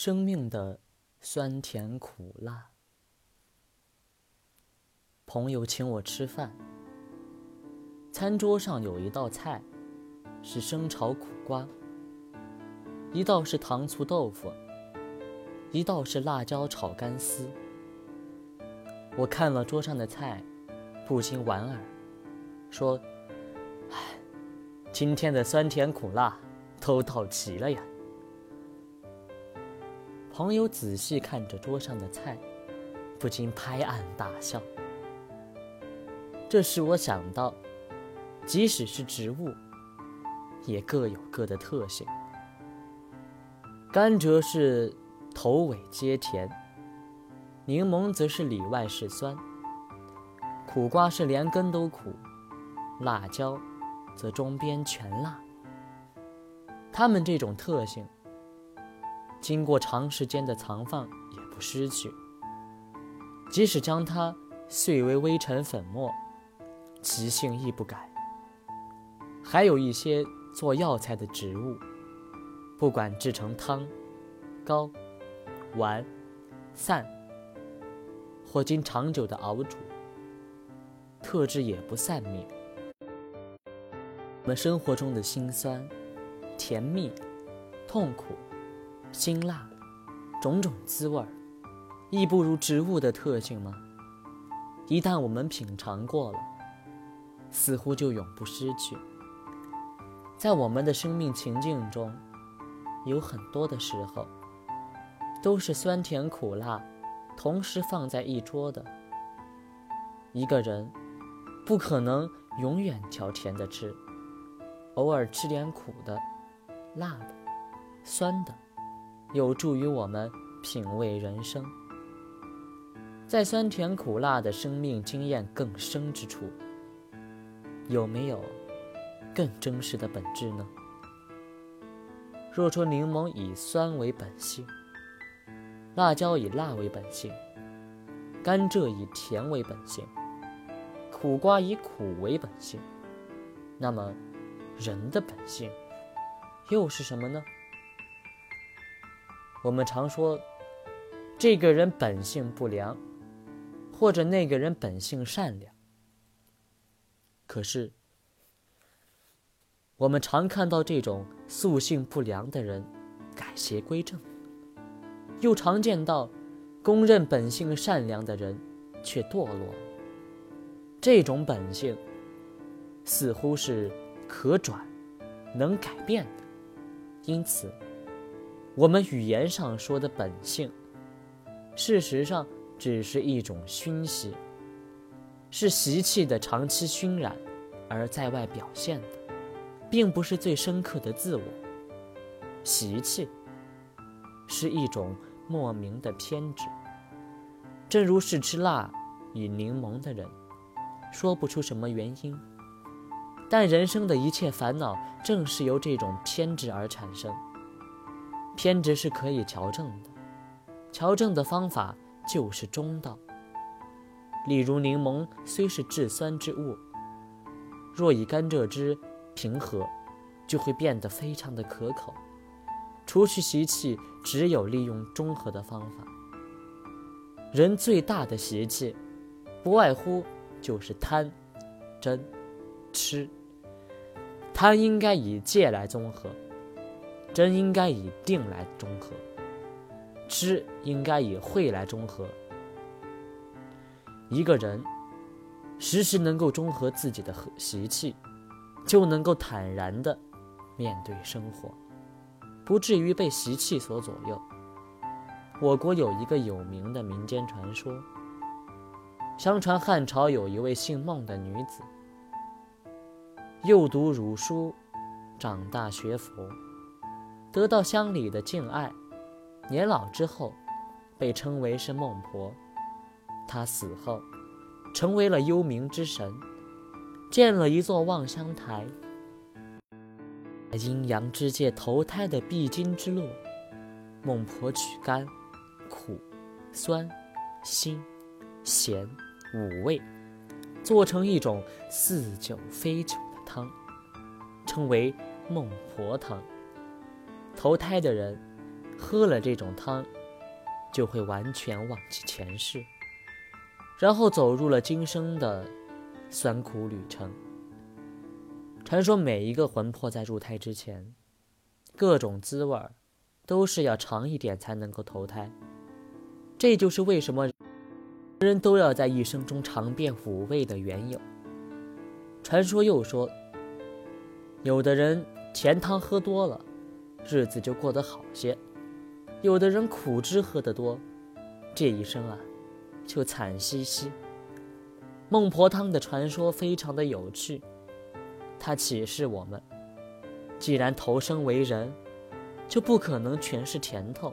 生命的酸甜苦辣。朋友请我吃饭，餐桌上有一道菜是生炒苦瓜，一道是糖醋豆腐，一道是辣椒炒干丝。我看了桌上的菜，不禁莞尔，说：“唉，今天的酸甜苦辣都到齐了呀。”朋友仔细看着桌上的菜，不禁拍案大笑。这使我想到，即使是植物，也各有各的特性。甘蔗是头尾皆甜，柠檬则是里外是酸，苦瓜是连根都苦，辣椒则中边全辣。它们这种特性。经过长时间的藏放，也不失去。即使将它碎为微尘粉末，其性亦不改。还有一些做药材的植物，不管制成汤、膏、丸、散，或经长久的熬煮，特质也不散灭。我们生活中的辛酸、甜蜜、痛苦。辛辣，种种滋味儿，亦不如植物的特性吗？一旦我们品尝过了，似乎就永不失去。在我们的生命情境中，有很多的时候，都是酸甜苦辣同时放在一桌的。一个人不可能永远挑甜的吃，偶尔吃点苦的、辣的、酸的。有助于我们品味人生，在酸甜苦辣的生命经验更深之处，有没有更真实的本质呢？若说柠檬以酸为本性，辣椒以辣为本性，甘蔗以甜为本性，苦瓜以苦为本性，那么人的本性又是什么呢？我们常说，这个人本性不良，或者那个人本性善良。可是，我们常看到这种素性不良的人改邪归正，又常见到公认本性善良的人却堕落。这种本性似乎是可转、能改变的，因此。我们语言上说的本性，事实上只是一种熏习，是习气的长期熏染而在外表现的，并不是最深刻的自我。习气是一种莫名的偏执，正如是吃辣与柠檬的人，说不出什么原因，但人生的一切烦恼正是由这种偏执而产生。偏执是可以调正的，调正的方法就是中道。例如，柠檬虽是至酸之物，若以甘蔗汁平和，就会变得非常的可口。除去习气，只有利用中和的方法。人最大的习气，不外乎就是贪、嗔、痴。贪应该以戒来综合。真应该以定来中和，知应该以慧来中和。一个人时时能够中和自己的习气，就能够坦然的面对生活，不至于被习气所左右。我国有一个有名的民间传说，相传汉朝有一位姓孟的女子，幼读儒书，长大学佛。得到乡里的敬爱，年老之后，被称为是孟婆。她死后，成为了幽冥之神，建了一座望乡台。阴阳之界投胎的必经之路，孟婆取甘、苦、酸、辛、咸五味，做成一种似酒非酒的汤，称为孟婆汤。投胎的人喝了这种汤，就会完全忘记前世，然后走入了今生的酸苦旅程。传说每一个魂魄在入胎之前，各种滋味都是要尝一点才能够投胎。这就是为什么人都要在一生中尝遍五味的缘由。传说又说，有的人甜汤喝多了，日子就过得好些；有的人苦汁喝得多，这一生啊，就惨兮兮。孟婆汤的传说非常的有趣，它启示我们：既然投生为人，就不可能全是甜头，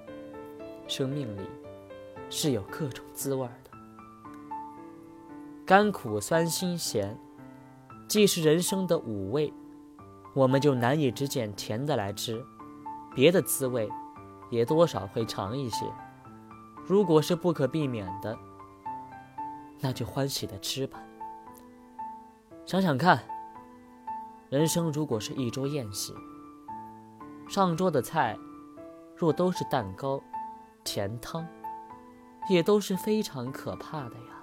生命里是有各种滋味的，甘苦酸辛咸。既是人生的五味，我们就难以只捡甜的来吃，别的滋味也多少会尝一些。如果是不可避免的，那就欢喜的吃吧。想想看，人生如果是一桌宴席，上桌的菜若都是蛋糕、甜汤，也都是非常可怕的呀。